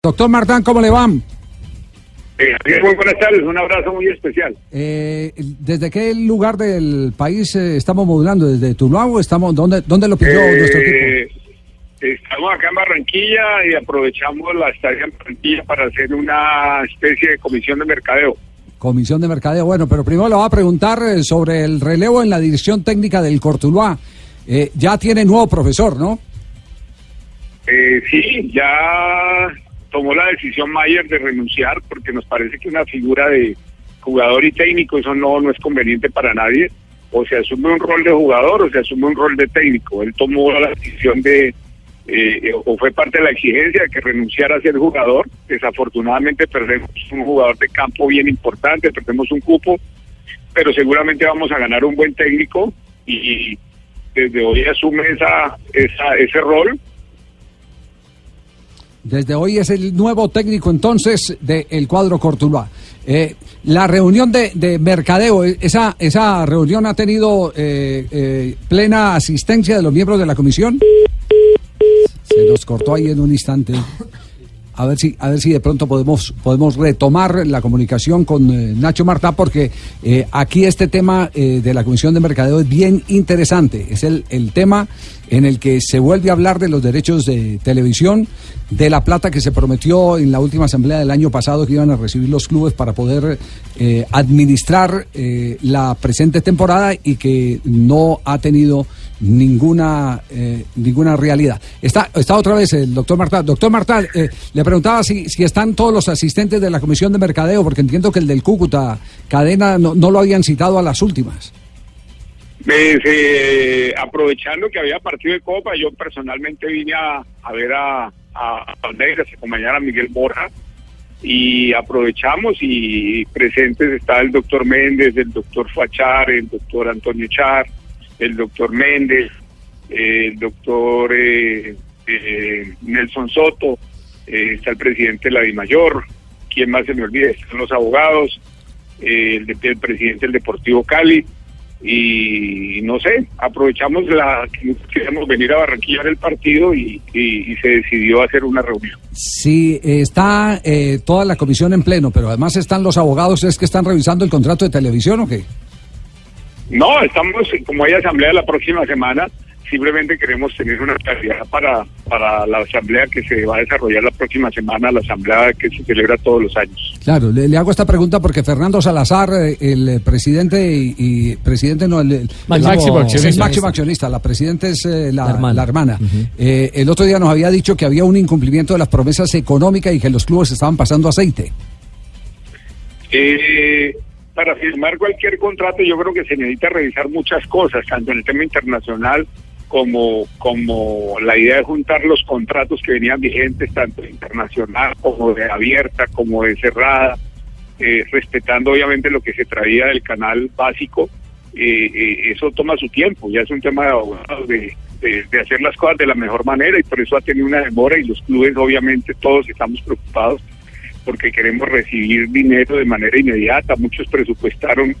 Doctor Martán, ¿cómo le van? Eh, muy buenas tardes. Un abrazo muy especial. Eh, ¿Desde qué lugar del país eh, estamos modulando? ¿Desde Tuluá o estamos, dónde, dónde lo pidió Eh, nuestro equipo? Estamos acá en Barranquilla y aprovechamos la estadía en Barranquilla para hacer una especie de comisión de mercadeo. Comisión de Mercadeo. Bueno, pero primero le voy a preguntar eh, sobre el relevo en la dirección técnica del Cortuluá. Eh, ya tiene nuevo profesor, ¿no? Eh, sí, ya tomó la decisión Mayer de renunciar porque nos parece que una figura de jugador y técnico, eso no, no es conveniente para nadie. O se asume un rol de jugador o se asume un rol de técnico. Él tomó la decisión de, eh, o fue parte de la exigencia de que renunciara a ser jugador. Desafortunadamente perdemos un jugador de campo bien importante, perdemos un cupo, pero seguramente vamos a ganar un buen técnico y desde hoy asume esa, esa, ese rol Desde hoy es el nuevo técnico entonces del cuadro Cortuluá. Eh, la reunión de, de mercadeo, eh, esa, esa reunión ha tenido eh, eh, plena asistencia de los miembros de la comisión. Se nos cortó ahí en un instante. A ver si, a ver si de pronto podemos, podemos retomar la comunicación con eh, Nacho Martá, porque eh, aquí este tema eh, de la Comisión de Mercadeo es bien interesante. Es el, el tema en el que se vuelve a hablar de los derechos de televisión, de la plata que se prometió en la última asamblea del año pasado que iban a recibir los clubes para poder administrar la presente temporada y que no ha tenido ninguna ninguna realidad. Está, está otra vez el doctor Martá. Doctor Martá, le preguntaba si, si están todos los asistentes de la Comisión de Mercadeo, porque entiendo que el del Cúcuta Cadena no, no lo habían citado a las últimas. Pues, eh, aprovechando que había partido de Copa, yo personalmente vine a, ver a, a, Palmeiras, acompañar a Miguel Borja, y aprovechamos y presentes está el doctor Méndez, el doctor Fachar, el doctor Antonio Char, el doctor Méndez, el doctor eh, eh, Nelson Soto, eh, está el presidente de la DIMAYOR, ¿quién más se me olvida? Están los abogados, eh, el, de- el presidente del Deportivo Cali, y no sé, aprovechamos la que queríamos venir a Barranquilla el partido y, y- y se decidió hacer una reunión. Sí, eh, está eh, toda la comisión en pleno, pero además están los abogados, ¿es que están revisando el contrato de televisión o qué? No, estamos, como hay asamblea la próxima semana, simplemente queremos tener una claridad para, para la asamblea que se va a desarrollar la próxima semana, la asamblea que se celebra todos los años. Claro, le, le hago esta pregunta porque Fernando Salazar, eh, el presidente y, y- presidente no, el, el- Máximo accionista. el máximo accionista, la presidenta es eh, la, La hermana. la hermana. Eh, el otro día nos había dicho que había un incumplimiento de las promesas económicas y que los clubes estaban pasando aceite. Eh, para firmar cualquier contrato yo creo que se necesita revisar muchas cosas, tanto en el tema internacional como, como la idea de juntar los contratos que venían vigentes, tanto internacional como de abierta, como de cerrada, eh, respetando obviamente lo que se traía del canal básico. Eh, eh, eso toma su tiempo, ya es un tema de abogados, de, de- de hacer las cosas de la mejor manera y por eso ha tenido una demora y los clubes obviamente todos estamos preocupados porque queremos recibir dinero de manera inmediata. Muchos presupuestaron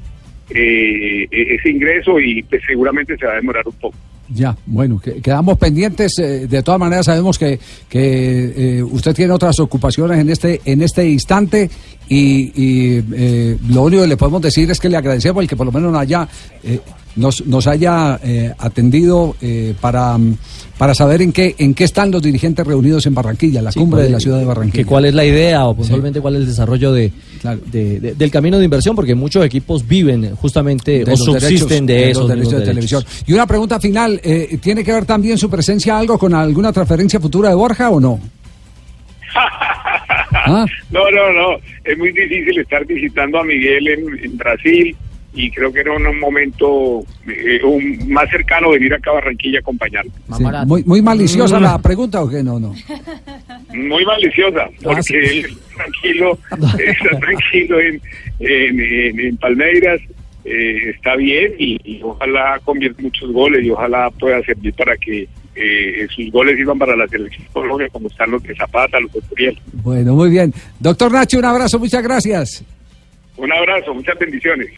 eh, e- ese ingreso y pues, seguramente se va a demorar un poco. Ya, bueno, que- quedamos pendientes. eh, de todas maneras, sabemos que, que eh, usted tiene otras ocupaciones en este en este instante y, y, eh, lo único que le podemos decir es que le agradecemos el que por lo menos nos haya, eh, nos, nos haya eh, atendido eh, para, para saber en qué en qué están los dirigentes reunidos en Barranquilla, la Sí, cumbre de la ciudad de Barranquilla. que cuál es la idea o puntualmente cuál es el desarrollo de, Claro. de- de- del camino de inversión, porque muchos equipos viven justamente de o subsisten derechos- de, esos los derechos mismos de derechos. televisión. Y una pregunta final, eh, ¿tiene que ver también su presencia algo con alguna transferencia futura de Borja o no? ¿Ah? No, no, no. Es muy difícil estar visitando a Miguel en, en Brasil y creo que era un, momento eh, un- más cercano venir acá a Barranquilla a acompañarlo. Sí, muy, muy maliciosa la pregunta o qué? No, no. muy maliciosa, porque sí. él está tranquilo, está tranquilo en, en, en- en Palmeiras, eh, está bien y, y ojalá convierta muchos goles y ojalá pueda servir para que eh, sus goles sirvan para la selección Colombia, como están los de Zapata, los de Curiel. Bueno, muy bien. Doctor Nacho, un abrazo, muchas gracias. Un abrazo, muchas bendiciones.